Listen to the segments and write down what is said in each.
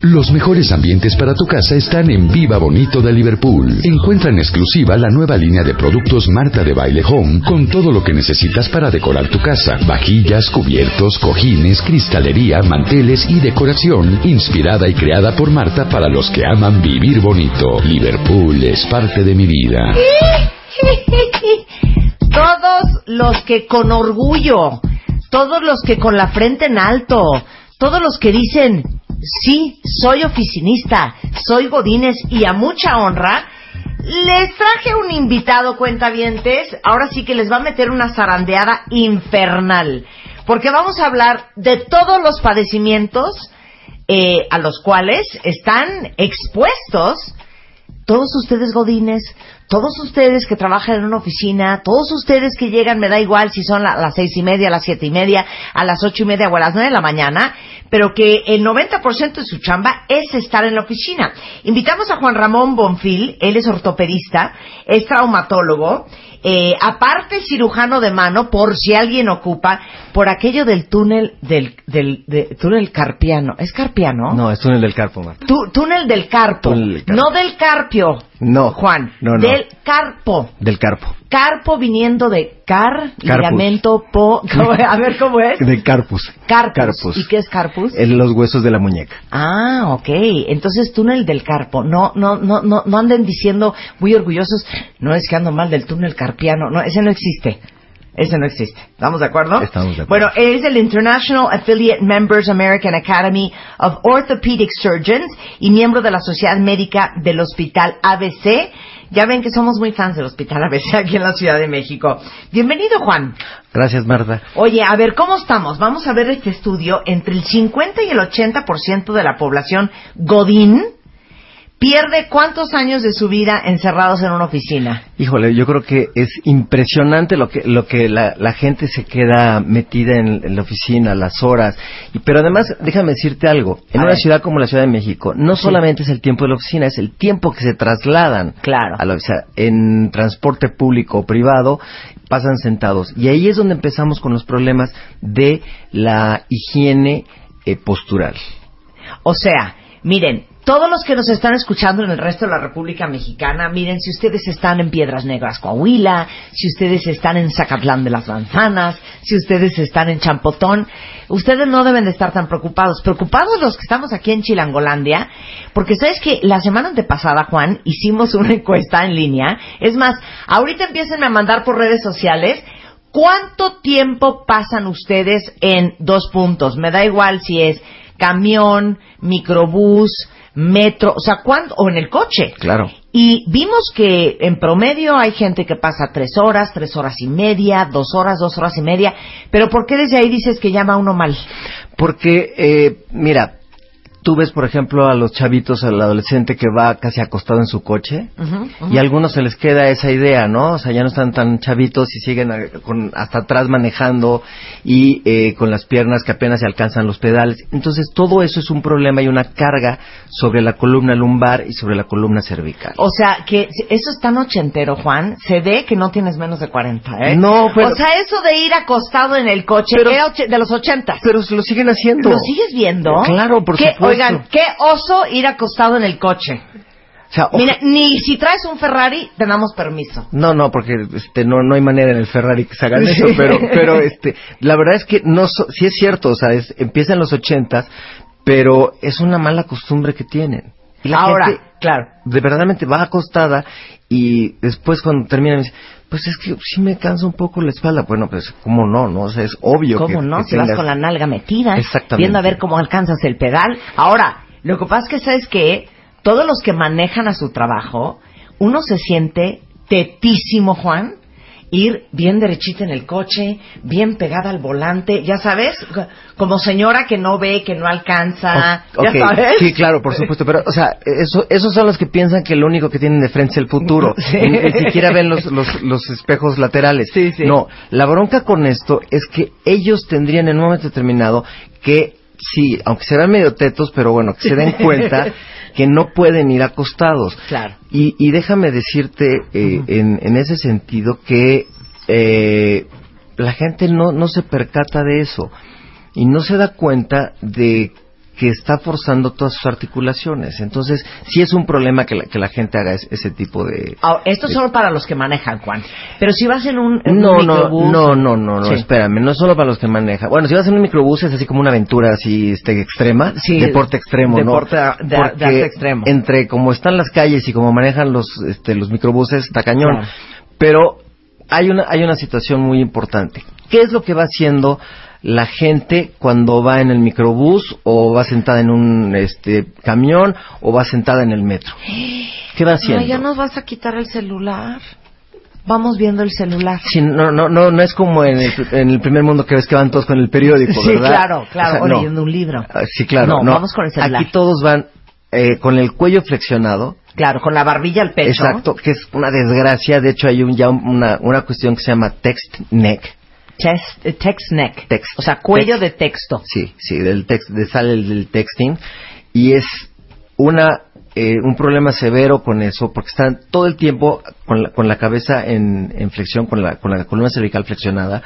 los mejores ambientes para tu casa están en Viva Bonito de Liverpool. Encuentra en exclusiva la nueva línea de productos Marta de Baile Home con todo lo que necesitas para decorar tu casa. Vajillas, cubiertos, cojines, cristalería, manteles y decoración inspirada y creada por Marta para los que aman vivir bonito. Liverpool es parte de mi vida. Todos los que con orgullo, todos los que con la frente en alto, todos los que dicen, sí, soy oficinista, soy Godínez y a mucha honra, les traje un invitado cuentavientes, ahora sí que les va a meter una zarandeada infernal, porque vamos a hablar de todos los padecimientos eh, a los cuales están expuestos todos ustedes godines, todos ustedes que trabajan en una oficina, todos ustedes que llegan, me da igual si son a las seis y media, a las siete y media, a las ocho y media o a las nueve de la mañana, pero que el 90% de su chamba es estar en la oficina. Invitamos a Juan Ramón Bonfil, él es ortopedista, es traumatólogo, eh, aparte cirujano de mano, por si alguien ocupa, por aquello del túnel del, del túnel carpiano. ¿Es carpiano? No, es túnel del carpo, túnel del carpo. No del carpio. No. Juan. No, no. Del carpo. Del carpo. Carpo viniendo de car, ligamento, po. A ver cómo es. De carpus. Carpus. ¿Y qué es carpus? En los huesos de la muñeca. Ah, ok. Entonces túnel del carpo. No, no, no, no, no anden diciendo muy orgullosos. No es que ando mal del túnel carpiano. No, ese no existe. Ese no existe. ¿Estamos de acuerdo? Estamos de acuerdo. Bueno, es el International Affiliate Members American Academy of Orthopedic Surgeons y miembro de la Sociedad Médica del Hospital ABC. Ya ven que somos muy fans del Hospital ABC aquí en la Ciudad de México. Bienvenido, Juan. Gracias, Marta. Oye, a ver, ¿cómo estamos? Vamos a ver este estudio. Entre el 50 y el 80% de la población Godín pierde cuántos años de su vida encerrados en una oficina. Híjole, yo creo que es impresionante lo que lo que la, gente se queda metida en, la oficina, las horas. Y pero además, déjame decirte algo. En una ciudad como la Ciudad de México, no solamente es el tiempo de la oficina, es el tiempo que se trasladan. Claro. A la, en transporte público o privado pasan sentados. Y ahí es donde empezamos con los problemas de la higiene eh, postural. O sea, miren, todos los que nos están escuchando en el resto de la República Mexicana, miren, si ustedes están en Piedras Negras, Coahuila, si ustedes están en Zacatlán de las Manzanas, si ustedes están en Champotón, ustedes no deben de estar tan preocupados. Preocupados los que estamos aquí en Chilangolandia, porque sabes que la semana antepasada, Juan, hicimos una encuesta en línea. Es más, ahorita empiecen a mandar por redes sociales ¿Cuánto tiempo pasan ustedes en dos puntos? Me da igual si es camión, microbús, metro, o sea, ¿cuándo? O en el coche. Claro. Y vimos que en promedio hay gente que pasa tres horas, tres horas y media, dos horas, dos horas y media. Pero ¿por qué desde ahí dices que llama uno mal? Porque, eh, mira, tú ves, por ejemplo, a los chavitos, al adolescente que va casi acostado en su coche, y a algunos se les queda esa idea, ¿no? O sea, ya no están tan chavitos y siguen con, hasta atrás manejando y eh, con las piernas que apenas se alcanzan los pedales. Entonces, todo eso es un problema y una carga sobre la columna lumbar y sobre la columna cervical. O sea, que eso es tan ochentero, Juan, se ve que no tienes menos de 40, ¿eh? No, pero... O sea, eso de ir acostado en el coche era de los 80. Pero lo siguen haciendo. ¿Lo sigues viendo? Claro, por supuesto. Oigan, qué oso ir acostado en el coche. O sea, Mira, ni si traes un Ferrari te damos permiso. No, no, porque este no no hay manera en el Ferrari que se hagan eso, pero pero este la verdad es que no sí es cierto, o sea, es, empieza en los ochentas, pero es una mala costumbre que tienen. Y la Ahora, claro, de verdaderamente va acostada y después cuando termina me dice, pues es que sí me cansa un poco la espalda. Bueno, pues cómo no, no, o sea, es obvio ¿Cómo no? si vas con la nalga metida, Exactamente. viendo a ver cómo alcanzas el pedal. Ahora, lo que pasa es que sabes que todos los que manejan a su trabajo, uno se siente tetísimo, Juan, ir bien derechita en el coche, bien pegada al volante, ya sabes, como señora que no ve, que no alcanza, O- ya sabes. Sí, claro, por supuesto. Pero, o sea, eso, esos son los que piensan que lo único que tienen de frente es el futuro. Sí. Ni, ni siquiera ven los, los, los espejos laterales. Sí, sí. No, la bronca con esto es que ellos tendrían en un momento determinado que, sí, aunque serán medio tetos, pero bueno, que se den cuenta que no pueden ir acostados. Claro. Y, y déjame decirte eh, en, en ese sentido que eh, la gente no, no se percata de eso y no se da cuenta de que está forzando todas sus articulaciones. Entonces, sí es un problema que la, que la gente haga es- ese tipo de... Ahora, esto es solo para los que manejan, Juan. Pero si vas en un, en un No, no, microbús- no, no, no, no, Sí. espérame, no es solo para los que manejan. Bueno, si vas en un microbús es así como una aventura así este extrema, Sí, deporte extremo, deporte ¿no? de- de Porque extremo. entre como están las calles y como manejan los este los microbuses está cañón. Claro. Pero hay una hay una situación muy importante. ¿Qué es lo que va haciendo la gente cuando va en el microbús o va sentada en un este camión o va sentada en el metro? ¿Qué va haciendo? Ay, ya nos vas a quitar el celular. Vamos viendo el celular. Sí, no, no, no, no es como en el, en el primer mundo que ves que van todos con el periódico, Sí, ¿verdad? claro, claro, o no. leyendo un libro. Ah, Sí, claro. No, No, vamos con el celular. Aquí todos van eh, con el cuello flexionado. Claro, con la barbilla al pecho. Exacto, que es una desgracia. De hecho, hay un, ya una, una cuestión que se llama text neck. Chest- eh, text neck. Text. O sea, cuello Text. de texto. Sí, sí, del text, de, sale el del texting. Y es una eh, un problema severo con eso, porque están todo el tiempo con la, con la cabeza en, en flexión, con la, con la columna cervical flexionada,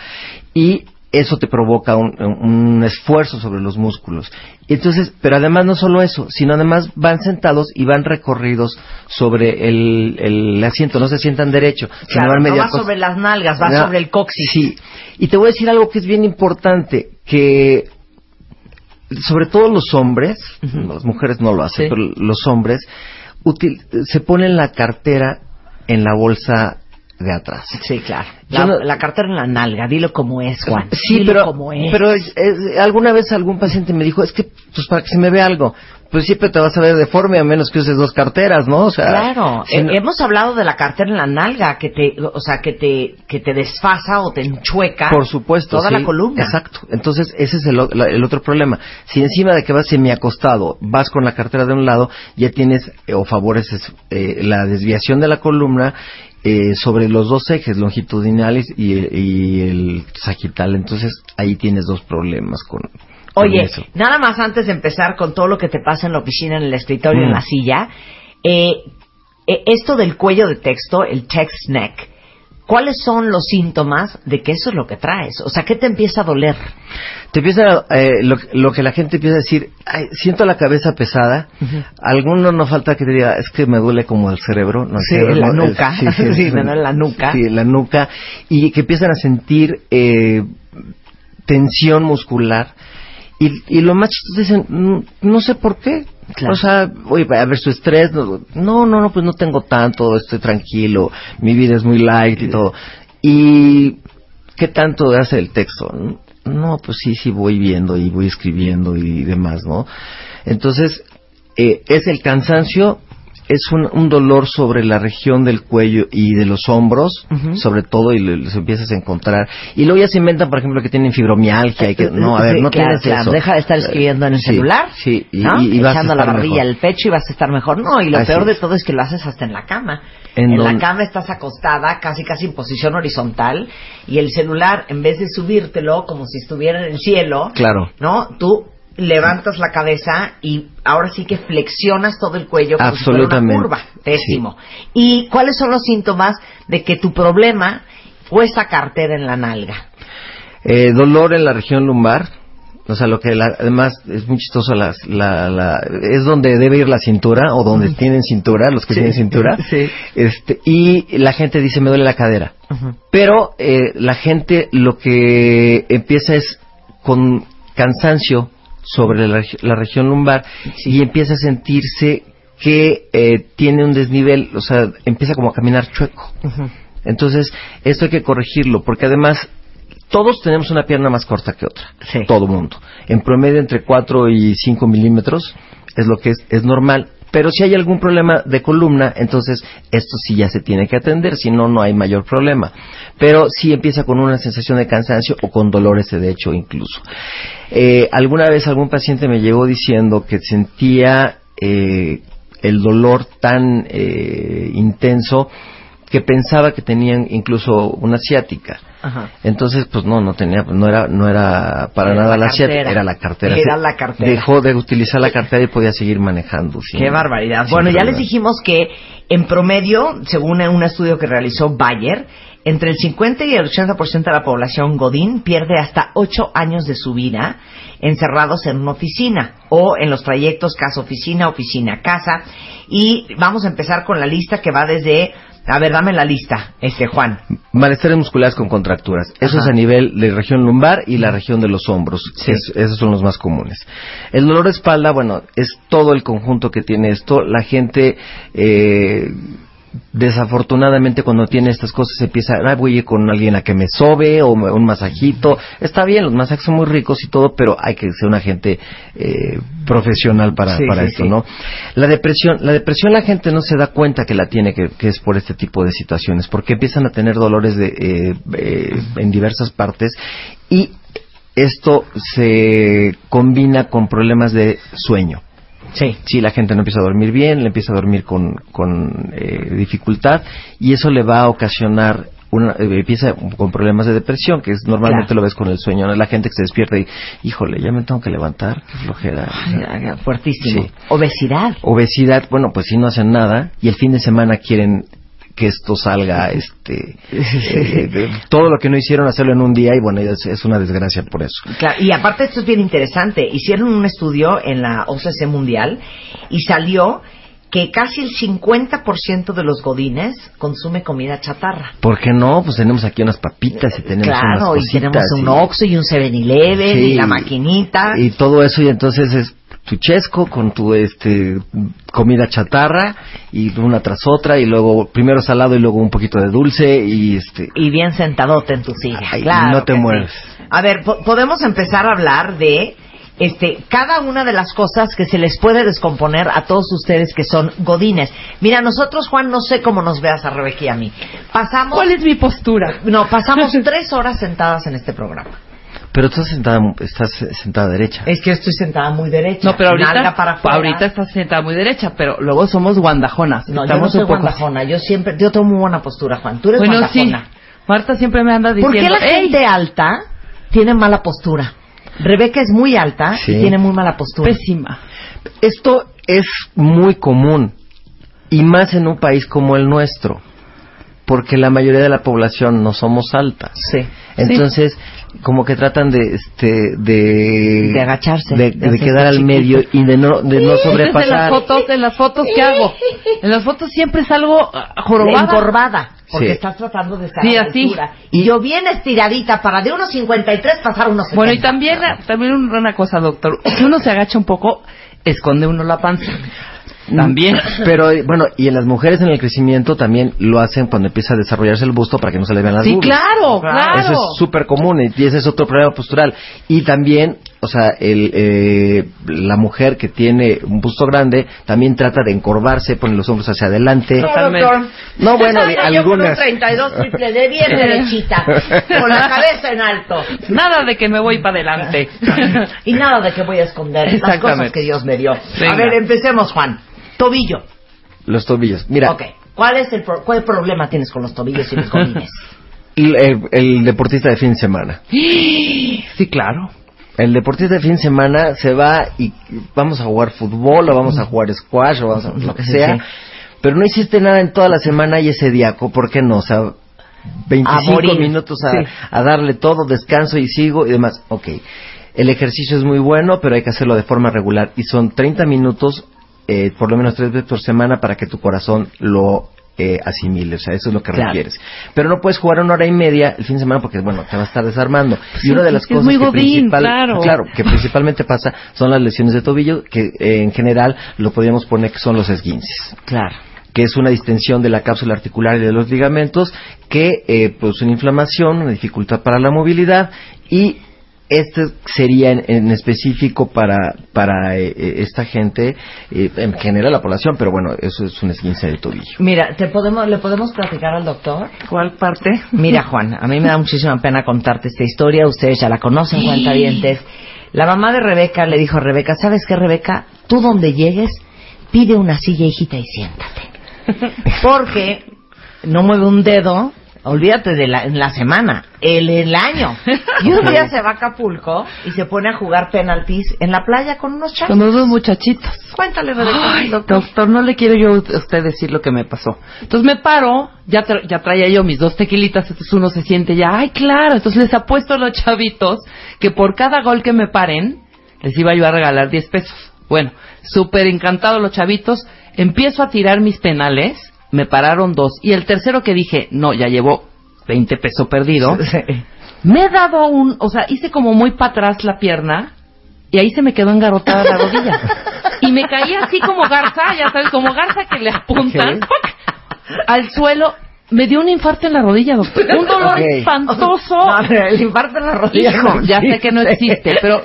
y eso te provoca un, un esfuerzo sobre los músculos. Entonces, pero además no solo eso, sino además van sentados y van recorridos sobre el, el asiento, no se sientan derecho, sino Claro, van no va sobre las nalgas, va no, sobre el coxis. Sí, y te voy a decir algo que es bien importante, que sobre todo los hombres, las mujeres no lo hacen, Sí. pero los hombres util- se ponen la cartera en la bolsa de atrás. Sí, claro. La, no- la cartera en la nalga, dilo como es, Juan. Sí, Dilo pero, como es. pero alguna vez algún paciente me dijo, es que pues para que se me vea algo, pues siempre te vas a ver deforme a menos que uses dos carteras, ¿no? O sea, Claro, si eh, no- hemos hablado de la cartera en la nalga que te, o sea, que te, que te desfasa o te enchueca. Por supuesto. Toda sí. la columna. Exacto. Entonces, ese es el, o- la- el otro problema. Si encima de que vas semiacostado, vas con la cartera de un lado, ya tienes eh, o favoreces eh, la desviación de la columna eh, sobre los dos ejes longitudinales y, y el sagital. Entonces, ahí tienes dos problemas con, Oye, eso. nada más antes de empezar con todo lo que te pasa en la oficina, en el escritorio, en Mm. la silla, eh, eh, esto del cuello de texto, el text neck, ¿cuáles son los síntomas de que eso es lo que traes? O sea, ¿qué te empieza a doler? Te empieza, eh, lo, lo que la gente empieza a decir, "Ay, siento la cabeza pesada. Alguno no falta que te diga, es que me duele como el cerebro. No, Sí, cerebro la no, nuca. Sí, me duele la nuca. Sí, la nuca. Y que empiezan a sentir eh, tensión muscular. Y, y lo más chistoso dicen, "Mm, no sé por qué. Claro. O sea, oye, a ver su estrés. No, no, no, no, pues no tengo tanto, estoy tranquilo, mi vida es muy light y todo. Y, ¿qué tanto hace el texto? No, pues sí, sí voy viendo y voy escribiendo y demás, ¿no? Entonces, eh, es el cansancio, es un, un dolor sobre la región del cuello y de los hombros, sobre todo, y lo- los empiezas a encontrar. Y luego ya se inventan, por ejemplo, que tienen fibromialgia y que, no, a ver, no claro, tienes claro. eso. Deja de estar escribiendo en el Sí, celular. Sí, y, ¿no? y- y vas a Echando la estar barbilla al pecho y vas a estar mejor. No, y lo Así peor de es. todo es que lo haces hasta en la cama. ¿En En, la cama estás acostada, casi casi en posición horizontal, y el celular, en vez de subírtelo como si estuviera en el cielo, Claro. ¿no? Tú levantas la cabeza y ahora sí que flexionas todo el cuello como si fuera una Absolutamente. curva. Pésimo. ¿Y cuáles son los síntomas de que tu problema fue esa cartera en la nalga? Eh, dolor en la región lumbar. O sea, lo que la- además es muy chistoso, las- la, la- es donde debe ir la cintura o donde tienen cintura, los que tienen cintura. sí. Este, y la gente dice, me duele la cadera. Pero eh, la gente lo que empieza es con cansancio sobre la, regi- la región lumbar y empieza a sentirse que eh, tiene un desnivel, o sea, empieza como a caminar chueco. Entonces, esto hay que corregirlo, porque además todos tenemos una pierna más corta que otra. Sí. Todo mundo. En promedio entre 4 y 5 milímetros es lo que es, es normal. Pero si hay algún problema de columna, entonces esto sí ya se tiene que atender, si no, no hay mayor problema. Pero si empieza con una sensación de cansancio o con dolores de hecho incluso. Eh, alguna vez algún paciente me llegó diciendo que sentía eh, el dolor tan eh, intenso que pensaba que tenían incluso una ciática. Ajá. Entonces, pues no, no tenía, no era, no era para Era nada la la cartera. era la cartera. Era la cartera. Dejó de utilizar la cartera y podía seguir manejando. sin- Qué barbaridad. Bueno, ya les dijimos que en promedio, según un estudio que realizó Bayer, entre el 50 y el 80% de la población Godín pierde hasta 8 años de su vida encerrados en una oficina o en los trayectos casa-oficina, oficina-casa. Y vamos a empezar con la lista que va desde... A ver, dame la lista, este Juan. Malestares musculares con contracturas. Eso Ajá. es a nivel de región lumbar y la región de los hombros. Sí. Es- esos son los más comunes. El dolor de espalda, bueno, es todo el conjunto que tiene esto. La gente, eh, desafortunadamente, cuando tiene estas cosas, empieza, ah, voy a ir con alguien a que me sobe o un masajito. Está bien, los masajes son muy ricos y todo, pero hay que ser una gente eh, profesional para, Sí, para sí, esto, sí. ¿no? La depresión, la depresión la gente no se da cuenta que la tiene, que, que es por este tipo de situaciones, porque empiezan a tener dolores de, eh, eh, en diversas partes y esto se combina con problemas de sueño. Sí. Si la gente no empieza a dormir bien, le empieza a dormir con, con eh, dificultad y eso le va a ocasionar una, eh, empieza con problemas de depresión, que es normalmente Claro. lo ves con el sueño, ¿no? la gente que se despierta y, híjole, ya me tengo que levantar, qué flojera. Ay, Fuertísimo. Sí. Obesidad. Obesidad, bueno, pues si no hacen nada y el fin de semana quieren que esto salga, este, eh, de- todo lo que no hicieron hacerlo en un día y bueno, es, es una desgracia por eso. Claro, y aparte esto es bien interesante. Hicieron un estudio en la OCC Mundial y salió que casi el 50% de los godines consume comida chatarra. ¿Por qué no? Pues tenemos aquí unas papitas y tenemos unas y tenemos un Oxxo y un 7-Eleven Sí, y la maquinita. y todo eso y entonces es tu chesco con tu este comida chatarra y una tras otra y luego primero salado y luego un poquito de dulce y este y bien sentadote en tu silla. Ay, claro no te sí. mueres. A ver, po- podemos empezar a hablar de este cada una de las cosas que se les puede descomponer a todos ustedes que son godines. Mira, nosotros, Juan, no sé cómo nos veas a Rebeca y a mí. Pasamos... ¿Cuál es mi postura? No, pasamos tres horas sentadas en este programa. Pero tú estás sentada estás sentada derecha. Es que estoy sentada muy derecha. No, pero ahorita, nalga para afuera. ahorita estás sentada muy derecha, pero luego somos guandajonas. No, yo no Estamos soy un poco- guandajona. Yo siempre... Yo tengo muy buena postura, Juan. Tú eres Bueno, sí. guandajona. Marta siempre me anda ¿Por diciendo, qué la "Ey, gente alta tiene mala postura? Rebeca es muy alta Sí. y tiene muy mala postura. pésima. Esto es muy común y más en un país como el nuestro, porque la mayoría de la población no somos altas. Sí. Entonces, como que tratan de este de De agacharse, de, de de hacerse quedar al medio y de no de no Entonces, en las sobrepasar. fotos, en las fotos que hago, en las fotos siempre salgo ah, jorobada. Encorvada. Porque Sí. estás tratando de estar Sí, a la altura. Y yo bien estiradita para de unos 53 pasar unos 70. Bueno, y también, también una cosa, doctor. Si uno se agacha un poco, esconde uno la panza. También. Pero bueno, y en las mujeres en el crecimiento también lo hacen cuando empieza a desarrollarse el busto para que no se le vean las Sí, boobies. claro, claro. Eso es súper común y ese es otro problema postural. Y también, o sea, el, eh, la mujer que tiene un busto grande también trata de encorvarse, pone los hombros hacia adelante. No, Totalmente. doctor. No, bueno, de- Yo con un algunas. 32 triple de bien derechita. Con la cabeza en alto. Nada de que me voy para adelante. Y nada de que voy a esconder las cosas que Dios me dio. A Venga. ver, empecemos, Juan. Tobillo. Los tobillos. Mira, Ok. ¿Cuál es el pro- cuál problema tienes con los tobillos y los godines? el, el- el deportista de fin de semana. Sí, claro. El deportista de fin de semana se va y vamos a jugar fútbol o vamos a jugar squash o vamos a lo que sea. Sí. Pero no hiciste nada en toda la semana y ese día, ¿por qué no? O sea, 25 morir. minutos a, Sí. a darle todo, descanso y sigo y demás. Ok. El ejercicio es muy bueno, pero hay que hacerlo de forma regular. Y son 30 minutos, eh, por lo menos tres veces por semana, para que tu corazón lo eh, asimile. O sea, eso es lo que Claro. requieres. Pero no puedes jugar una hora y media el fin de semana porque, bueno, te va a estar desarmando. y una de las cosas muy que, godín, principal- claro. claro, que principalmente pasa son las lesiones de tobillo, que eh, en general lo podríamos poner que son los esguinces Claro. que es una distensión de la cápsula articular y de los ligamentos que eh, produce una inflamación, una dificultad para la movilidad y este sería en, en específico para para eh, eh, esta gente, eh, en general la población, pero bueno, eso es un esguince de tobillo. Mira, ¿te podemos, ¿le podemos platicar al doctor? ¿Cuál parte? Mira, Juan, a mí me da muchísima pena contarte esta historia. Ustedes ya la conocen, cuentavientes. La mamá de Rebeca le dijo a Rebeca, ¿sabes qué, Rebeca? Tú donde llegues, pide una silla, hijita, y siéntate. Porque no mueve un dedo, olvídate de la, en la semana, el, el año. Y un día se va a Acapulco y se pone a jugar penaltis en la playa con unos chavos. Con dos muchachitos. Cuéntale, Rebeca, Ay, doctor. doctor, no le quiero yo a usted decir lo que me pasó. Entonces me paro, ya, tra- ya traía yo mis dos tequilitas, entonces uno se siente ya, ay, claro, entonces les apuesto a los chavitos que por cada gol que me paren, les iba yo a regalar 10 pesos. Bueno, súper encantados los chavitos, empiezo a tirar mis penales, me pararon dos, y el tercero que dije, no, ya llevo 20 pesos perdido, me he dado un, o sea, hice como muy para atrás la pierna y ahí se me quedó engarrotada la rodilla. Y me caí así como garza, ya sabes, como garza que le apuntan al suelo. Me dio un infarto en la rodilla, doctor. Un dolor espantoso. No, el infarto en la rodilla. Hijo, no ya sé que no existe. existe, pero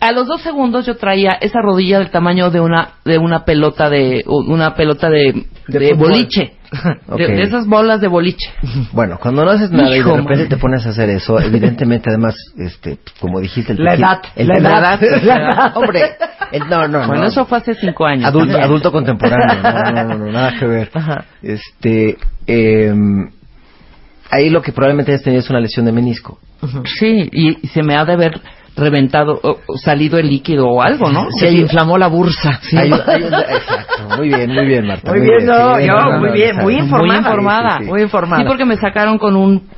a los dos segundos yo traía esa rodilla del tamaño de una de una pelota de una pelota de, De boliche, de, de esas bolas de boliche. Bueno, cuando no haces nada y de repente man. te pones a hacer eso, evidentemente, además, este, como dijiste, el La edad, el la edad, la edad. hombre, el- no, no, Bueno, no. eso fue hace cinco años. adulto, adulto contemporáneo, no, no, no, nada que ver. Ajá. Este, em, ahí lo que probablemente hayas tenido es una lesión de menisco. Sí, y, y se me ha de haber reventado, salido el líquido o algo, ¿no? Se le inflamó la bursa. Un- exacto, muy bien, muy bien, Marta. Muy bien, no, sí, yo, no, muy bien, muy informada. Muy informada. Sí, sí, sí. Muy informada. Sí, porque me sacaron con un...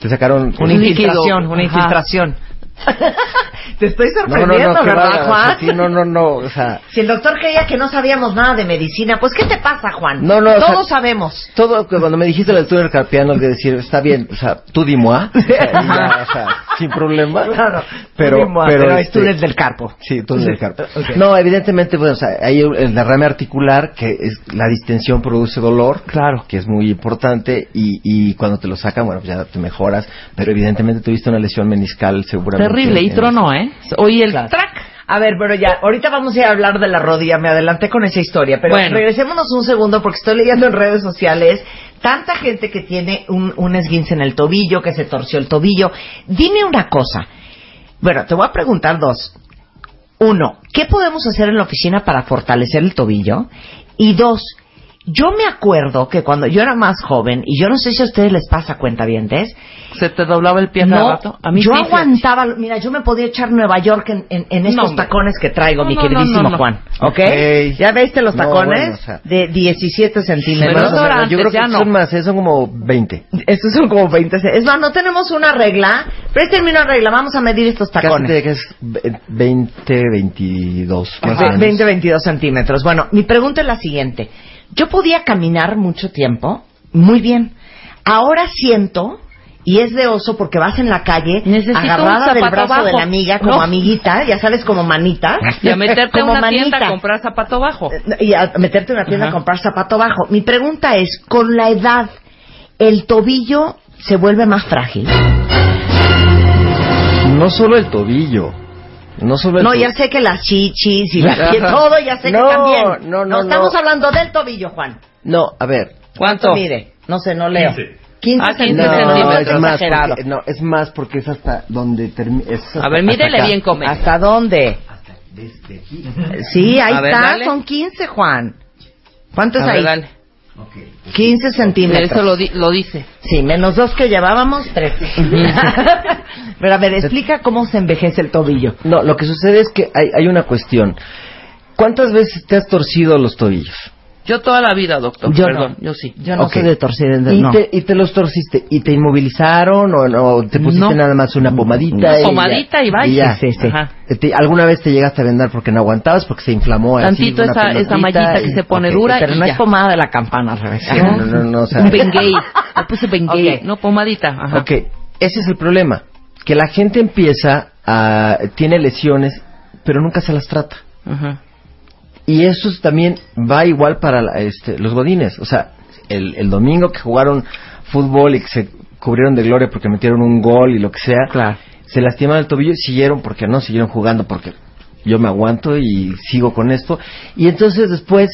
Te sacaron Una Un infiltración, una Ajá. Te estoy No, no, sorprendiendo, no, qué ¿verdad, Juan? sí, no, no, no, o sea, Si el doctor creía que no sabíamos nada de medicina, pues ¿qué te pasa, Juan? No, no, o sea- Todos sabemos. todo que cuando me dijiste el túnel carpiano, de decir, está bien, o sea, tú o sea, y ya, o sea, sin problema. Claro. pero, Pero, pero, pero es este, túnel del carpo. Sí, túnel del carpo. No, evidentemente, pues, o sea, hay el derrame articular, que es, la distensión produce dolor. Claro. Que es muy importante, y, y cuando te lo sacan, bueno, pues ya te mejoras, pero evidentemente tuviste una lesión meniscal seguramente. Terrible, y trono, ¿eh? Oí el Claro. track. A ver, pero ya, ahorita vamos a ir a hablar de la rodilla, me adelanté con esa historia, pero Bueno. regresémonos un segundo porque estoy leyendo en redes sociales tanta gente que tiene un, un esguince en el tobillo, que se torció el tobillo. Dime una cosa, bueno, te voy a preguntar dos. Uno, ¿qué podemos hacer en la oficina para fortalecer el tobillo? Y dos, yo me acuerdo que cuando yo era más joven, y yo no sé si a ustedes les pasa cuenta bien, Se te doblaba el pie cada no, rato. A mí yo sí, aguantaba, mira, yo me podía echar Nueva York en, en- en estos hombre. tacones que traigo, No, mi no, queridísimo no, no, no. Juan. ¿Ok? Ok. ¿Ya veiste los No, tacones? bueno, o sea. de 17 centímetros. Pero Más o yo creo que ya no. son más, son como 20. Estos son como 20. ce- Es más, no tenemos una regla. Préstenme una regla, vamos a medir estos Casi tacones. te que es ve- 20, 22. Más o menos. 20, 22 centímetros. Bueno, mi pregunta es la siguiente. Yo podía caminar mucho tiempo, muy bien. Ahora siento, y es de oso porque vas en la calle Necesito agarrada del brazo de la amiga, como No. amiguita, ya sabes, como manita. Y a meterte a como una tienda a comprar zapato bajo. Y a meterte en una tienda a comprar zapato bajo. Mi pregunta es, con la edad, ¿el tobillo se vuelve más frágil? No solo el tobillo. No solo No, tobillo. ya sé que las chichis y la pie- todo, ya sé que No, también. no, no, estamos no. hablando del tobillo, Juan. No, a ver. ¿Cuánto? mide? No sé, no leo. 15, Ah, 15 No, centímetros. es más, exagerado. porque, no, es más porque es hasta donde termina. A ver, mídele bien, come. ¿Hasta dónde? Desde aquí. Sí, ahí A ver, está, dale. son 15, Juan. ¿Cuánto es A ver, dale. 15 centímetros. Eso lo, di- lo dice. Sí, menos dos que llevábamos, tres. Pero a ver, explica cómo se envejece el tobillo. No, lo que sucede es que hay, hay una cuestión. ¿Cuántas veces te has torcido los tobillos? Yo toda la vida, doctor. Yo Perdón, no. yo sí. Yo no Ok. soy de torcer, ¿Y, no. te, y te los torciste? ¿Y te inmovilizaron o no? ¿Te pusiste No. nada más una pomadita? Una y ya? pomadita y vaya. ya. Sí, sí. Ajá. Te- ¿Alguna vez te llegaste a vendar porque no aguantabas, porque se inflamó así Tantito una esa- esa mallita que y- se pone ok. dura Pero y no ya. es pomada de la campana, Rebeca. No, no, no, no, o sea- Un Bengay. Le puse Bengay. Ok. No, pomadita. Ajá. Ok, ese es el problema. Que la gente empieza a... tiene lesiones, pero nunca se las trata. Ajá. Y eso es también va igual para la- este, los godines. O sea, el, el domingo que jugaron fútbol y que se cubrieron de gloria porque metieron un gol y lo que sea. Claro. se lastimaron el tobillo y siguieron, porque no, siguieron jugando, porque yo me aguanto y sigo con esto. Y entonces después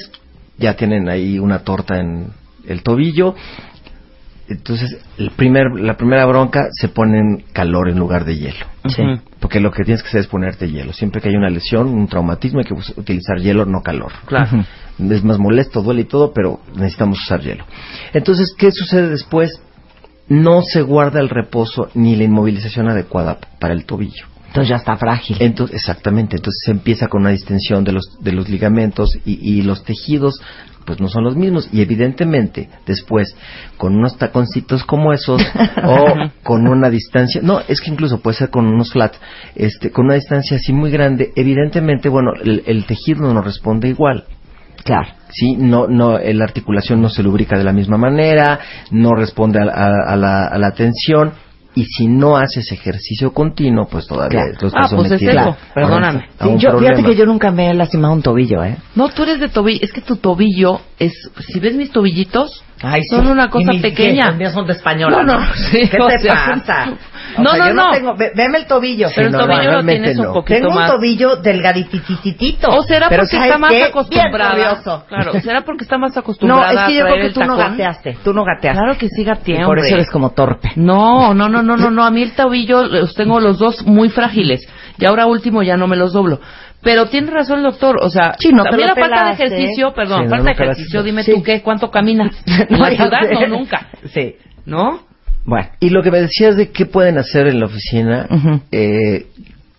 ya tienen ahí una torta en el tobillo. Entonces, el primer, la primera bronca se pone en calor en lugar de hielo. Sí. Porque lo que tienes que hacer es ponerte hielo. Siempre que hay una lesión, un traumatismo, hay que utilizar hielo, no calor. Claro. Es más molesto, duele y todo, pero necesitamos usar hielo. Entonces, ¿qué sucede después? No se guarda el reposo ni la inmovilización adecuada para el tobillo. Entonces ya está frágil. Entonces, exactamente, entonces se empieza con una distensión de los, de los ligamentos y, y los tejidos pues no son los mismos y evidentemente después con unos taconcitos como esos o con una distancia, no, es que incluso puede ser con unos flat, este, con una distancia así muy grande, evidentemente, bueno, el, el tejido no responde igual. Claro. Sí, no, no, eh, la articulación no se lubrica de la misma manera, no responde a, a- a la, a la tensión y si no haces ejercicio continuo, pues todavía Claro. los Ah, estás pues es eso, a un- perdóname. a un yo, fíjate que yo nunca me he lastimado un tobillo, ¿eh? No, tú eres de tobillo. Es que tu tobillo es. Si ves mis tobillitos, Ay, son sí. una cosa Y mis- pequeña. míos son de española. No, no, sí, ¿Qué te sea, pasa? O no, sea, no, yo no. Tengo, ve- veme el tobillo. Pero el no, tobillo lo tienes un no. poquito Tengo un tobillo delgaditititito. O será Pero porque ¿sabes está más qué? acostumbrada. Claro, será porque está más No, acostumbrada. es que yo creo que tú no gateaste. Tú no gateaste. Claro que sí gateé, por eso eres como torpe. No, no, no, no, no, no. A mí el tobillo los tengo los dos muy frágiles. Y ahora último ya no me los doblo. Pero tiene razón el doctor, o sea, Sí, no también la falta de ejercicio, perdón, Sí, no, falta no de pelaste. ejercicio, dime Sí. tú qué, cuánto caminas. En la ciudad no nunca, Sí. ¿no? Bueno. Y lo que me decías de qué pueden hacer en la oficina, eh,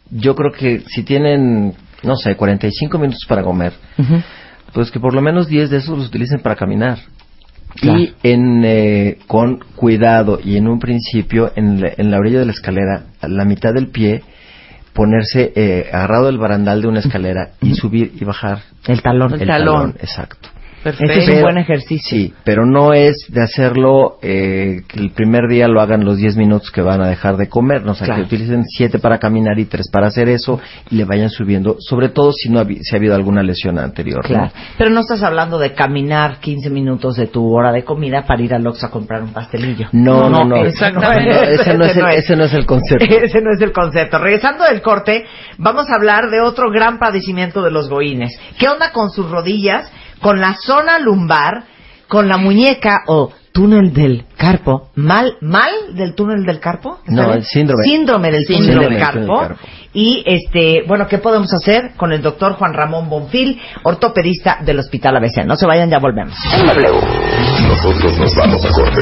yo creo que si tienen, no sé, 45 minutos para comer, pues que por lo menos 10 de esos los utilicen para caminar. Claro. Y en, eh, con cuidado y en un principio, en la, en la orilla de la escalera, a la mitad del pie, ponerse eh, agarrado del barandal de una escalera y subir y bajar El talón. El talón. Exacto. Perfecto. Ese es un buen ejercicio. Sí, pero no es de hacerlo eh, que el primer día lo hagan los 10 minutos que van a dejar de comer, no, o sea, Claro. que utilicen 7 para caminar y 3 para hacer eso y le vayan subiendo, sobre todo si no habi- si ha habido alguna lesión anterior. ¿no? Claro. Pero no estás hablando de caminar 15 minutos de tu hora de comida para ir al Oxxo a comprar un pastelillo. No, no, no. exactamente. No, ese, no es el, ese no es el concepto. Ese no es el concepto. Regresando del corte, vamos a hablar de otro gran padecimiento de los goínes. ¿Qué onda con sus rodillas, con la zona lumbar, con la muñeca o túnel del carpo? ¿Mal, mal del túnel del carpo? ¿Está No, bien? el síndrome. Síndrome del túnel Síndrome del carpo. del carpo. Y, este, bueno, ¿qué podemos hacer con el doctor Juan Ramón Bonfil, ortopedista del Hospital ABC? No se vayan, ya volvemos. En W. Nosotros nos vamos a corte.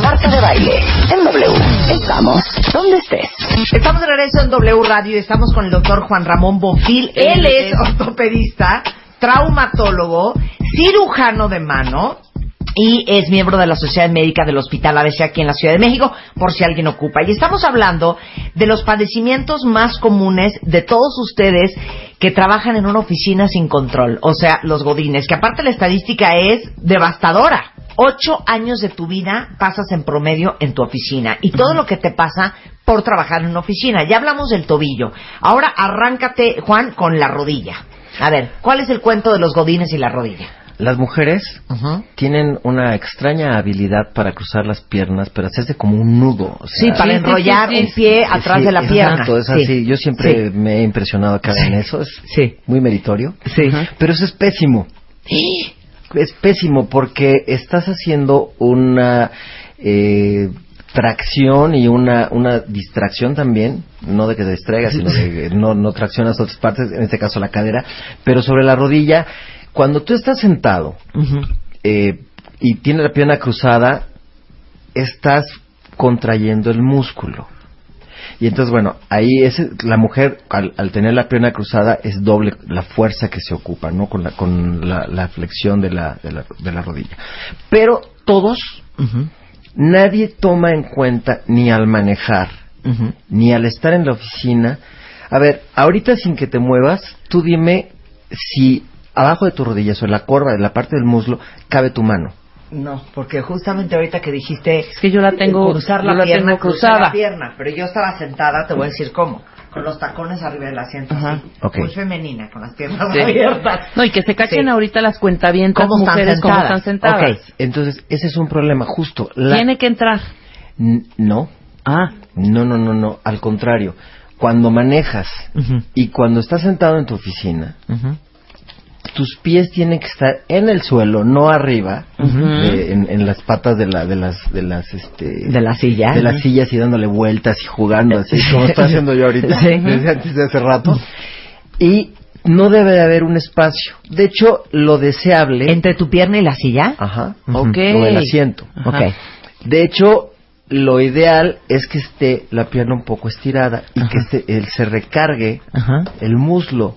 Marta de baile. En W. Estamos donde estés. Estamos de regreso en W Radio y estamos con el doctor Juan Ramón Bonfil. Él es ortopedista, traumatólogo, cirujano de mano y es miembro de la Sociedad Médica del Hospital ABC aquí en la Ciudad de México, por si alguien ocupa. Y estamos hablando de los padecimientos más comunes de todos ustedes que trabajan en una oficina sin control, o sea, los godines, que aparte la estadística es devastadora. Ocho años de tu vida pasas en promedio en tu oficina y todo lo que te pasa por trabajar en una oficina. Ya hablamos del tobillo. Ahora arráncate, Juan, con la rodilla. A ver, ¿cuál es el cuento de los godines y la rodilla? Las mujeres tienen una extraña habilidad para cruzar las piernas, pero hacerse como un nudo. o sea, Sí, para sí, sí, enrollar sí, sí. un pie atrás Sí, de la pierna. Exacto, es Sí. así. Yo siempre Sí. me he impresionado que hagan eso. Es Sí. muy meritorio. Sí. Pero eso es pésimo. Es pésimo porque estás haciendo una eh, tracción y una, una distracción también, no de que te distraigas, sino de que no, no traccionas otras partes, en este caso la cadera, pero sobre la rodilla. Cuando tú estás sentado eh, y tienes la pierna cruzada, estás contrayendo el músculo. Y entonces, bueno, ahí es, la mujer, al, al tener la pierna cruzada, es doble la fuerza que se ocupa, ¿no? Con la, con la, la flexión de la, de, la, de la rodilla. Pero todos, nadie toma en cuenta, ni al manejar, ni al estar en la oficina. A ver, ahorita sin que te muevas, tú dime si abajo de tu rodilla, o en la corva, de la parte del muslo, cabe tu mano. No, porque justamente ahorita que dijiste Es que yo la tengo, cruzar yo la la pierna, tengo cruzada. la pierna, pero yo estaba sentada, te voy a decir cómo, con los tacones arriba del asiento, Ajá. así, Ok. muy femenina, con las piernas Sí. abiertas. No, y que se cachen Sí. ahorita las cuentavientas ¿Cómo están mujeres sentadas? cómo están sentadas. Entonces, ese es un problema, justo. La- Tiene que entrar. N- no, Ah, No, no, no, no. Al contrario. Cuando manejas y cuando estás sentado en tu oficina. Tus pies tienen que estar en el suelo, no arriba, de- en, en las patas de, la, de las, de las, este, De la silla. de las sillas y dándole vueltas y jugando así como está haciendo yo ahorita, Sí. desde antes de hace rato. Y no debe de haber un espacio. De hecho, lo deseable, ¿Entre tu pierna y la silla? ajá, ok. o el asiento. Ajá. Ok. De hecho, lo ideal es que esté la pierna un poco estirada y que esté- él se recargue Ajá. el muslo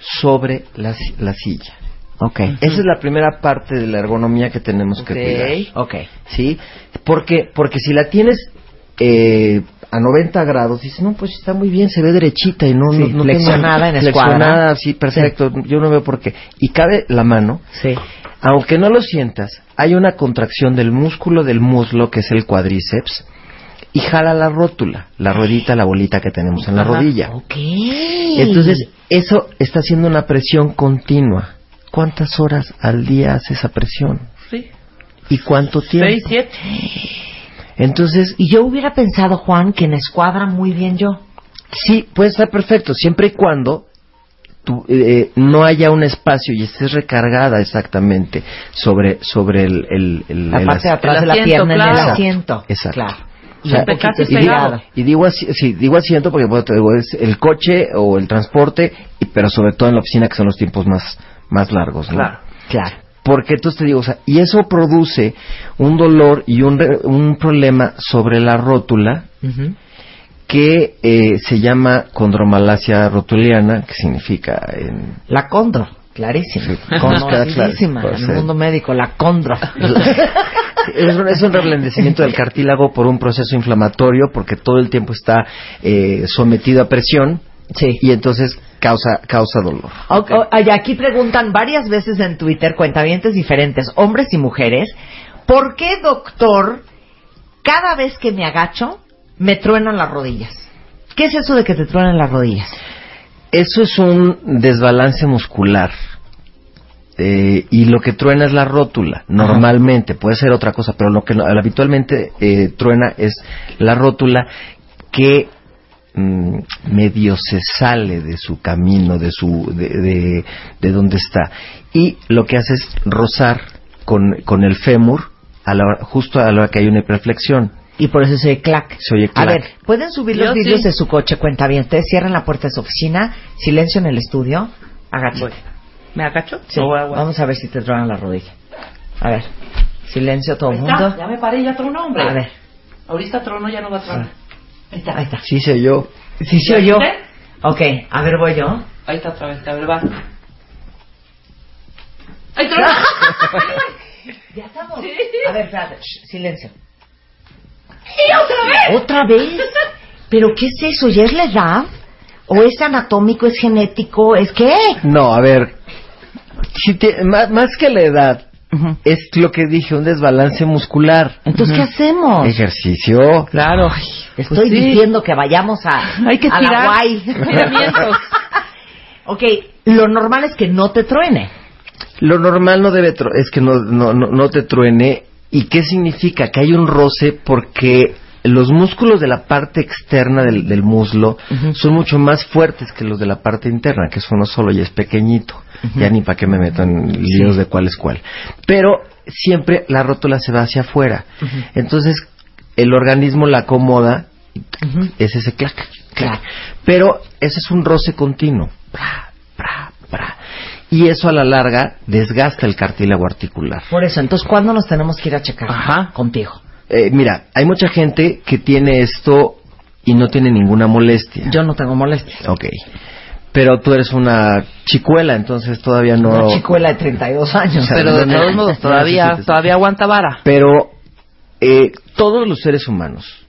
sobre la, la silla. Ok. Esa es la primera parte de la ergonomía que tenemos que cuidar. Ok. ¿Sí? Porque, porque si la tienes eh, a 90 grados, dices, no, pues está muy bien, se ve derechita y no... Sí, no, no flexionada tengo- en escuadra. Flexionada, sí, perfecto, yo no veo por qué. Y cabe la mano, Sí. aunque no lo sientas, hay una contracción del músculo del muslo, que es el cuádriceps, y jala la rótula, la ruedita, la bolita que tenemos en la rodilla. Ok. Entonces, eso está haciendo una presión continua. ¿Cuántas horas al día hace esa presión? sí. ¿Y cuánto tiempo? Seis, siete. Entonces, Y yo hubiera pensado, Juan, que en escuadra muy bien yo. sí, puede estar perfecto, siempre y cuando tú, eh, no haya un espacio y estés recargada exactamente sobre, sobre el, el, el- La el parte de atrás de la asiento, pierna en el claro. asiento. Exacto. Claro. O sea, Y digo, y digo así, sí, digo asiento porque bueno, te digo, es el coche o el transporte, y, pero sobre todo en la oficina que son los tiempos más, más largos, ¿no? Claro. Claro. Porque entonces te digo, o sea, y eso produce un dolor y un, un problema sobre la rótula que eh, se llama condromalacia rotuliana, que significa en, La condro. Clarísimo. Sí, Pues, en el mundo médico, la condro. es, un, es un reblandecimiento del cartílago por un proceso inflamatorio porque todo el tiempo está eh, sometido a presión Sí. y entonces causa causa dolor. Aquí preguntan varias veces en Twitter, cuentavientes diferentes, hombres y mujeres, ¿por qué, doctor, cada vez que me agacho, me truenan las rodillas? ¿Qué es eso de que te truenan las rodillas? Eso es un desbalance muscular. Eh, y lo que truena es la rótula, normalmente, puede ser otra cosa, pero lo que no- habitualmente eh, truena es la rótula que mm, medio se sale de su camino, de su, de, de, de donde está. Y lo que hace es rozar con, con el fémur a la hora- justo a la hora que hay una hiperflexión. Y por eso se oye clac. Se oye A clac. ver, ¿pueden subir Yo los vídeos sí. de su coche, cuentavientes? Cierren la puerta de su oficina, silencio en el estudio, agáchate. ¿Me agacho? Sí, O agua. vamos a ver si te truenan la rodilla. A ver, silencio todo el mundo. Ya me paré, ya tronó, hombre. A ver, Ahorita trono, ya no va a tronar. Ahí está. ahí está. Sí, sé yo. Sí, ¿Ya soy yo. viste? Ok, a ver, voy yo. Ahí está otra vez, a ver, va. ¡Ahí tronó! Ya estamos. A ver, espérate, shh, silencio. ¡Y otra vez! ¿Otra vez? ¿Pero qué es eso? ¿Ya es la edad? ¿O es anatómico, es genético? ¿Es qué? No, a ver, si te- más, más que la edad, es lo que dije, un desbalance muscular. Entonces, ¿qué hacemos? Ejercicio. Claro. Estoy Pues sí. diciendo que vayamos a, Hay que a la tirar guay. estiramientos. ok, lo normal es que no te truene. Lo normal no debe tro- es que no, no, no, no te truene. ¿Y qué significa? Que hay un roce porque los músculos de la parte externa del, del muslo son mucho más fuertes que los de la parte interna, que es uno solo y es pequeñito. Ya ni para qué me meto en líos de cuál es cuál. Pero siempre la rótula se va hacia afuera. Entonces el organismo la acomoda es ese clac, clac. Pero ese es un roce continuo. Y eso a la larga desgasta el cartílago articular. Por eso, entonces, ¿cuándo nos tenemos que ir a checar? Ajá. Contigo. Eh, mira, hay mucha gente que tiene esto y no tiene ninguna molestia. Yo no tengo molestia. Ok. Pero tú eres una chicuela, entonces todavía no... Una chicuela de 32 años. O sea, Pero de todos modos, todavía, todavía aguanta vara. Pero eh, todos los seres humanos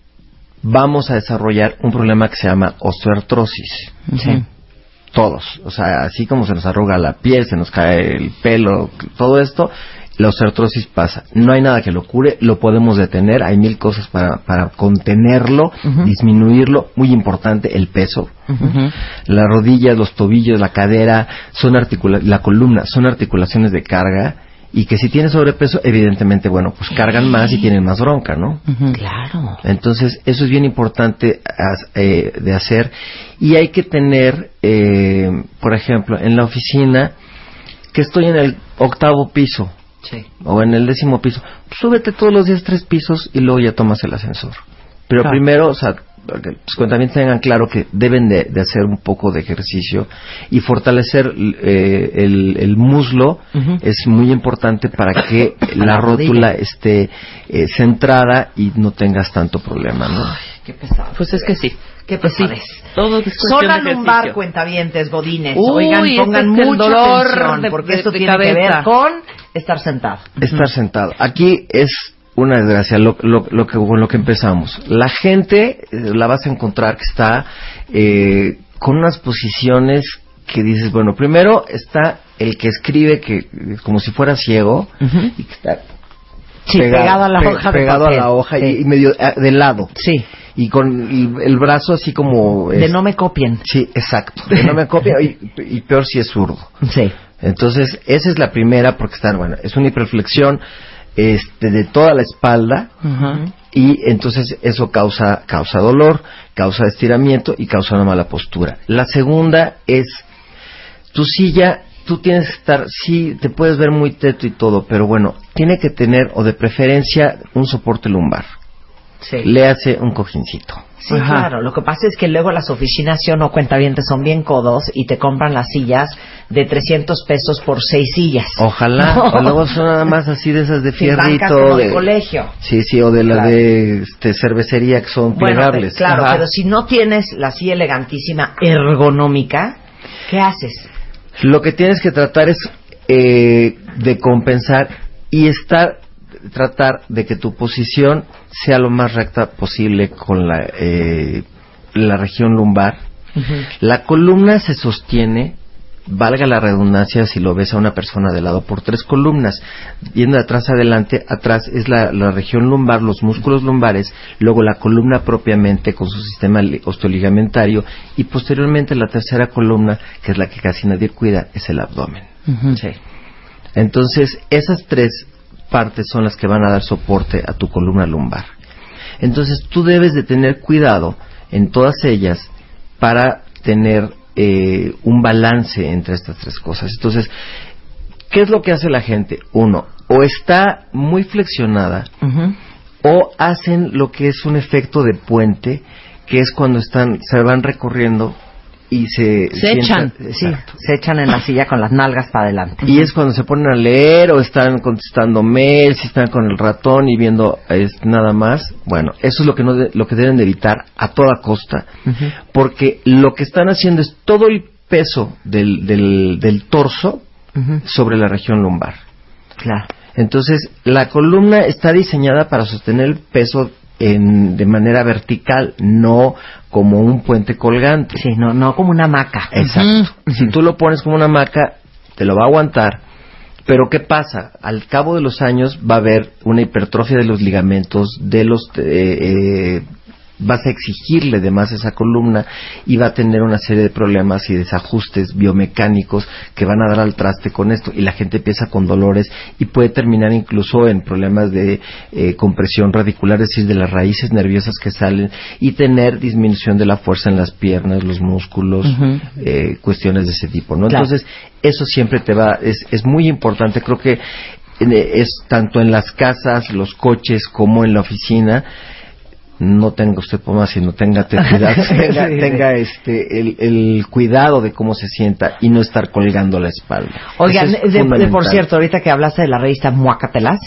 vamos a desarrollar un problema que se llama osteoartrosis. Sí. Todos. O sea, así como se nos arruga la piel, se nos cae el pelo, todo esto, la osteoartrosis pasa. No hay nada que lo cure, lo podemos detener, hay mil cosas para, para contenerlo, disminuirlo. Muy importante, el peso. Las rodillas, los tobillos, la cadera, son articula la columna, son articulaciones de carga y que si tienen sobrepeso, evidentemente, bueno, pues cargan más y tienen más bronca, ¿no? Claro. Entonces, eso es bien importante as- eh, de hacer. Y hay que tener, eh, por ejemplo, en la oficina, que estoy en el octavo piso Sí. o en el décimo piso, pues súbete todos los días tres pisos y luego ya tomas el ascensor. Pero Claro. primero, o sea, que pues, también tengan claro que deben de, de hacer un poco de ejercicio y fortalecer eh, el, el muslo Ujú. es muy importante para que la rótula esté eh, centrada y no tengas tanto problema, ¿no? Qué pesado. Pues es que sí. Qué Pues sí. pesadez. Todo es Zona lumbar, cuentavientes, godines. Uy, Oigan, ese pongan es el mucha dolor atención, de- porque de- esto de tiene que cabeza. ver con estar sentado. estar sentado. Aquí es una desgracia lo, lo, lo que, con lo que empezamos. La gente eh, la vas a encontrar que está eh, con unas posiciones que dices, bueno, primero está el que escribe que como si fuera ciego y que está Sí, pegado, a la pe- hoja de pegado papel. a la hoja y, Sí. y medio de lado Sí, y con el, el brazo así como de no me copien. sí exacto de no me copia y, y peor si es zurdo Sí. Entonces, esa es la primera porque están, bueno, es una hiperflexión este, de toda la espalda y entonces eso causa, causa dolor, causa estiramiento y causa una mala postura. La segunda es tu silla, tú tienes que estar, sí, te puedes ver muy teto y todo, pero bueno, tiene que tener o de preferencia un soporte lumbar. Sí. Le hace un cojincito. Sí, Ajá. claro. Lo que pasa es que luego las oficinas, sí o no, cuentavientes, son bien codos y te compran las sillas de 300 pesos por seis sillas. Ojalá, No. o luego son nada más así de esas de Sí, fierrito. como de de- colegio. Sí, sí, o de la Claro. de este, cervecería que son Bueno, plegables. claro, Ajá. pero si no tienes la silla elegantísima ergonómica, ¿qué haces? Lo que tienes que tratar es eh, de compensar y estar tratar de que tu posición sea lo más recta posible con la eh, la región lumbar. La columna se sostiene, valga la redundancia si lo ves a una persona de lado, por tres columnas. Yendo de atrás adelante, atrás es la, la región lumbar, los músculos lumbares, luego la columna propiamente con su sistema li- osteoligamentario y posteriormente la tercera columna, que es la que casi nadie cuida, es el abdomen. Sí. Entonces, esas tres partes son las que van a dar soporte a tu columna lumbar. Entonces, tú debes de tener cuidado en todas ellas para tener eh, un balance entre estas tres cosas. Entonces, ¿qué es lo que hace la gente? Uno, o está muy flexionada o hacen lo que es un efecto de puente, que es cuando están se van recorriendo y se Se echan. Sí, Exacto. se echan en la silla con las nalgas para adelante. Y es cuando se ponen a leer o están contestando mails, si están con el ratón y viendo es, nada más. Bueno, eso es lo que, no de- lo que deben de evitar a toda costa, porque lo que están haciendo es todo el peso del, del, del torso sobre la región lumbar. Claro. Entonces, la columna está diseñada para sostener el peso en- de manera vertical, no como un puente colgante. Sí, no, no como una hamaca. Exacto. Si tú lo pones como una hamaca, te lo va a aguantar. Pero ¿qué pasa? Al cabo de los años va a haber una hipertrofia de los ligamentos, de los eh, eh, vas a exigirle de más esa columna y va a tener una serie de problemas y desajustes biomecánicos que van a dar al traste con esto y la gente empieza con dolores y puede terminar incluso en problemas de eh, compresión radicular, es decir, de las raíces nerviosas que salen y tener disminución de la fuerza en las piernas, los músculos, eh, cuestiones de ese tipo, ¿no? Claro. Entonces, eso siempre te va, es, es muy importante, creo que eh, es tanto en las casas, los coches, como en la oficina, no tenga usted pomada, sino tenga cuidado, tenga, este, el, el cuidado de cómo se sienta y no estar colgando la espalda. Oigan, es de- de- por cierto, ahorita que hablaste de la revista Muacatelas,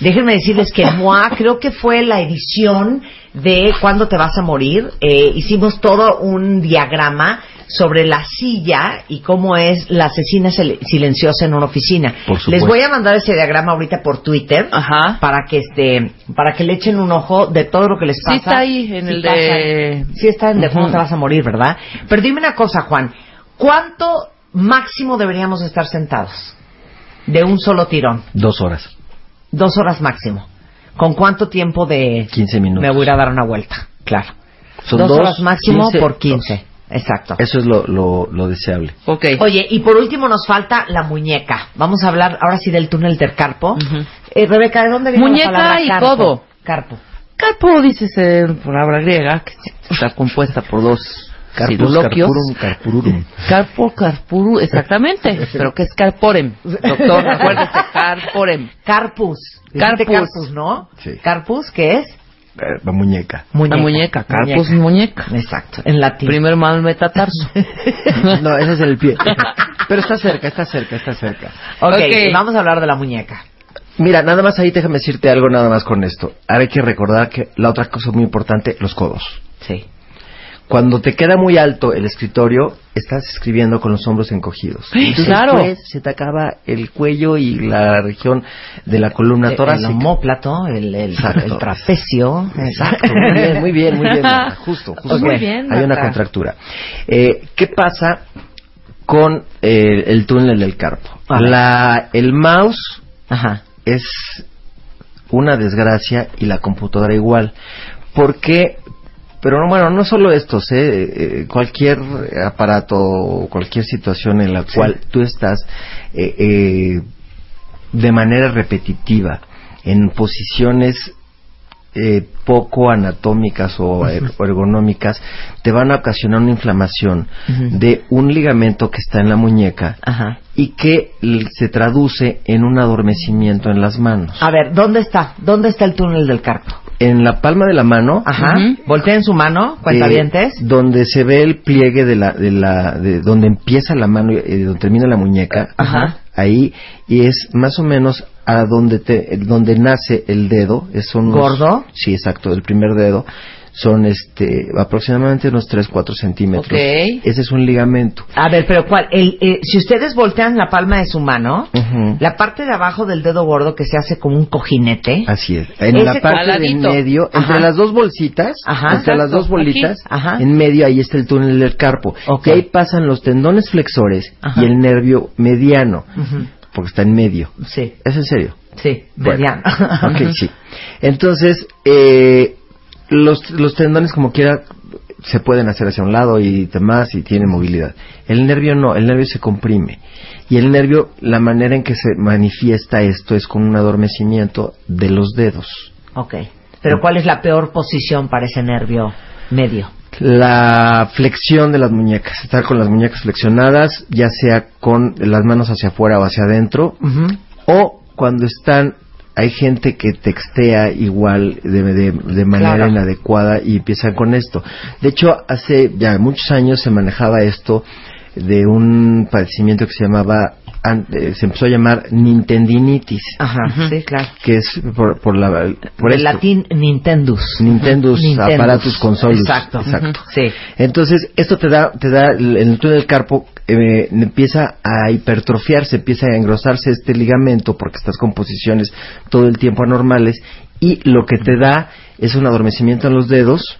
déjenme decirles que Mua creo que fue la edición de ¿Cuándo te vas a morir? Eh, hicimos todo un diagrama sobre la silla y cómo es la asesina sil- silenciosa en una oficina. Les voy a mandar ese diagrama ahorita por Twitter Ajá. para que este para que le echen un ojo de todo lo que les Sí pasa. está ahí, en el pasa de-. Sí está en de cómo te vas a morir, ¿verdad? Pero dime una cosa, Juan. ¿Cuánto máximo deberíamos estar sentados? De un solo tirón. Dos horas, Dos horas máximo. ¿Con cuánto tiempo de...? 15 minutos. Me voy a dar una vuelta. Claro. Son dos, dos, horas máximo 15, por 15. Exacto. Eso es lo, lo, lo deseable. Ok. Oye, y por último nos falta la muñeca. Vamos a hablar ahora sí del túnel del carpo. Ujú. Eh, Rebeca, ¿de dónde viene Muñeca la palabra y carpo? codo. Carpo. Carpo, dices en palabra griega, que está compuesta por dos Carpus, carpurum, carpururum. Carpo, carpuru, exactamente. Pero ¿qué es carporem? Doctor, acuérdese, carporem. Carpus. Carpus. Carpus, ¿no? Sí. Carpus, ¿qué es? Eh, La muñeca. La muñeca, carpus muñeca. Exacto, en latín. Primer mal metatarso. No, ese es el pie. Pero está cerca, está cerca, está cerca. ok, Ok. vamos a hablar de la muñeca. Mira, nada más ahí déjame decirte algo nada más con esto. Ahora hay que recordar que la otra cosa muy importante, los codos. Sí. Cuando te queda muy alto el escritorio, estás escribiendo con los hombros encogidos. Entonces, claro. después se te acaba el cuello y la región de la columna El, el torácica. homóplato, el, el, el trapecio. Exacto, muy bien, muy bien, muy bien. Justo, justo. Ok. Muy bien, Hay una contractura. Eh, ¿Qué pasa con eh, el túnel del carpo? La, el mouse Ajá. es una desgracia y la computadora igual. Porque, pero no, bueno, no solo estos, ¿eh? Eh, cualquier aparato o cualquier situación en la cual tú estás eh, eh, de manera repetitiva en posiciones eh, poco anatómicas o er- ergonómicas te van a ocasionar una inflamación de un ligamento que está en la muñeca Ajá. y que se traduce en un adormecimiento en las manos. A ver, ¿dónde está? ¿Dónde está el túnel del carpo? En la palma de la mano, Ajá. Ujú. Volteen su mano, cuentavientes. eh, donde se ve el pliegue de la, de la, de donde empieza la mano y eh, donde termina la muñeca, Ajá. ahí y es más o menos a donde te, donde nace el dedo, es unos- ¿Gordo? Sí, exacto, el primer dedo son este aproximadamente unos 3 4 centímetros. Ok. Ese es un ligamento. A ver, pero ¿cuál? El, eh, si ustedes voltean la palma de su mano, la parte de abajo del dedo gordo que se hace como un cojinete. Así es. En la parte de cuadradito. medio, entre las dos bolsitas, Ajá. entre las dos bolitas. Ajá. en medio ahí está el túnel del carpo. Ok. Y ahí pasan los tendones flexores y el nervio mediano, Ujú. porque está en medio. Sí, ¿Es en serio? sí, Bueno, mediano. ok, sí. Entonces, eh, los, los tendones como quiera se pueden hacer hacia un lado y demás y tienen movilidad. El nervio no, el nervio se comprime. Y el nervio, la manera en que se manifiesta esto es con un adormecimiento de los dedos. ok. Pero ¿cuál es la peor posición para ese nervio medio? La flexión de las muñecas, estar con las muñecas flexionadas, ya sea con las manos hacia afuera o hacia adentro, o cuando están hay gente que textea igual de, de- de manera Claro. inadecuada y empiezan con esto. De hecho, hace ya muchos años se manejaba esto de un padecimiento que se llamaba, se empezó a llamar Nintendinitis, Ajá, sí, claro. que es por, por la por esto. latín Nintendus. Nintendus, Nintendus. aparatus consolus. Exacto. Exacto. Sí. Entonces, esto te da, te da el, el túnel del carpo, eh, empieza a hipertrofiarse, empieza a engrosarse este ligamento porque estás con posiciones todo el tiempo anormales y lo que te da es un adormecimiento en los dedos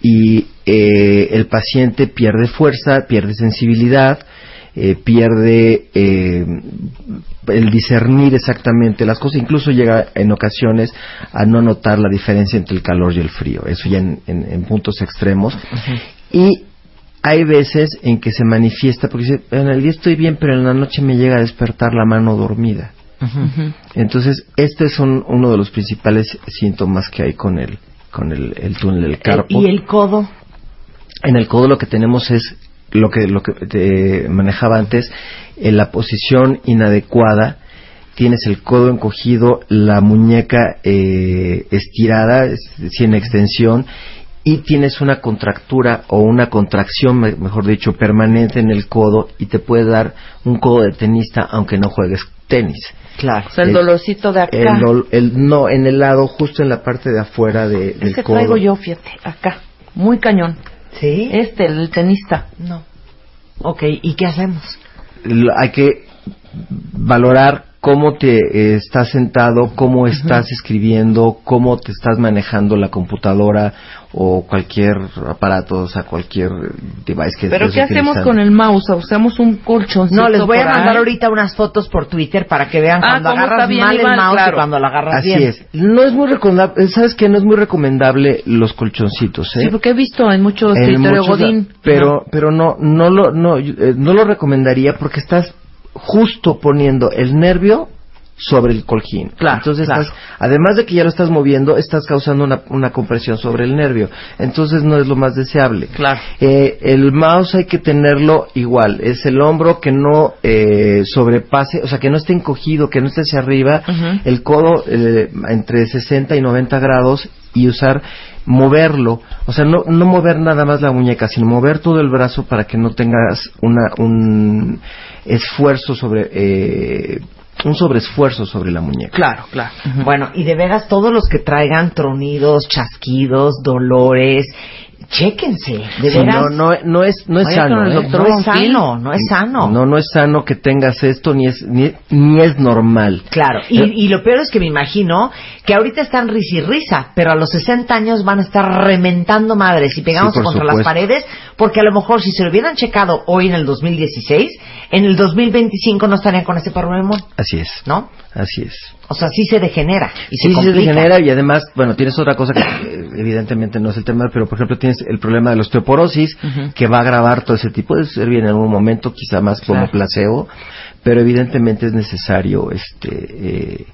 y eh, el paciente pierde fuerza, pierde sensibilidad, eh, pierde eh, el discernir exactamente las cosas, incluso llega en ocasiones a no notar la diferencia entre el calor y el frío, eso ya en, en- en puntos extremos. Y hay veces en que se manifiesta, porque dice, en el día estoy bien, pero en la noche me llega a despertar la mano dormida. Entonces, este es un- uno de los principales síntomas que hay con el, con el, el túnel del carpo. ¿Y el codo? En el codo lo que tenemos es lo que lo que te manejaba antes, en la posición inadecuada. Tienes el codo encogido, la muñeca eh, estirada, es- sin extensión, y tienes una contractura o una contracción, me- mejor dicho, permanente en el codo y te puede dar un codo de tenista aunque no juegues tenis. Claro. O sea, el El- dolorcito de acá. El no, en el lado, justo en la parte de afuera de, del Ese codo. traigo yo, fíjate, acá. Muy cañón. ¿Sí? Este, el tenista. No. Ok, ¿y qué hacemos? Lo- hay que valorar cómo te eh, estás sentado, cómo estás escribiendo, cómo te estás manejando la computadora o cualquier aparato, o sea, cualquier device que ¿Pero estés qué hacemos con el mouse? ¿Usamos un colchoncito No, les voy a mandar ahí? ahorita unas fotos por Twitter para que vean Ah, cuando agarras bien mal y el mouse y claro. cuando lo agarras Así bien. es. No es muy recomendable, ¿sabes qué? No es muy recomendable los colchoncitos, ¿eh? Sí, porque he visto en muchos En escritorio muchos- Godín. Pero, pero no, no lo, no, eh, no lo recomendaría porque estás justo poniendo el nervio sobre el coljín. Claro, Entonces claro. estás, además de que ya lo estás moviendo, estás causando una, una compresión sobre el nervio. Entonces no es lo más deseable. Claro. Eh, el mouse hay que tenerlo igual. Es el hombro que no eh, sobrepase, o sea, que no esté encogido, que no esté hacia arriba. El codo eh, entre 60 y 90 grados y usar moverlo, o sea, no, no mover nada más la muñeca, sino mover todo el brazo para que no tengas una, un esfuerzo sobre, eh, un sobreesfuerzo sobre la muñeca. Claro, claro. Bueno, y de veras todos los que traigan tronidos, chasquidos, dolores, chéquense, de Sí, veras. no, no, no es, no es sano, el ¿eh? doctor no es sano, no es sano. No, no es sano que tengas esto, ni es, ni, ni es normal. Claro, y, y lo peor es que me imagino que ahorita están risa y risa, pero a los 60 años van a estar rementando madres y pegándose Sí, contra las paredes, porque a lo mejor si se lo hubieran checado hoy en el 2016, en el 2025 no estarían con ese problemón, Así es. ¿no? Así es. O sea, sí se degenera y Sí, se sí se degenera y además, bueno, tienes otra cosa que eh, evidentemente no es el tema, pero por ejemplo tienes el problema de la osteoporosis que va a agravar todo ese tipo. Puede ser bien en algún momento, quizá más como Claro. placebo, pero evidentemente es necesario este eh,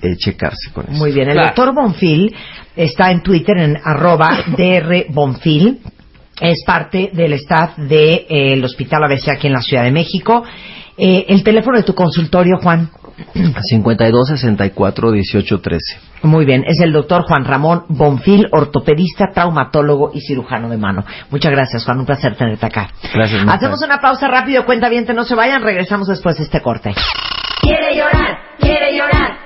eh, checarse con eso. Muy bien, el Claro. doctor Bonfil está en Twitter en arroba DR Bonfil. Es parte del staff del Hospital ABC aquí en la Ciudad de México. Eh, el teléfono de tu consultorio, Juan. 52 64 18 13. Muy bien, es el doctor Juan Ramón Bonfil, ortopedista, traumatólogo y cirujano de mano. Muchas gracias, Juan, un placer tenerte acá. Gracias. Hacemos una pausa rápido, cuenta bien, no se vayan, regresamos después de este corte. Quiere llorar, quiere llorar,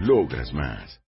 Logras más.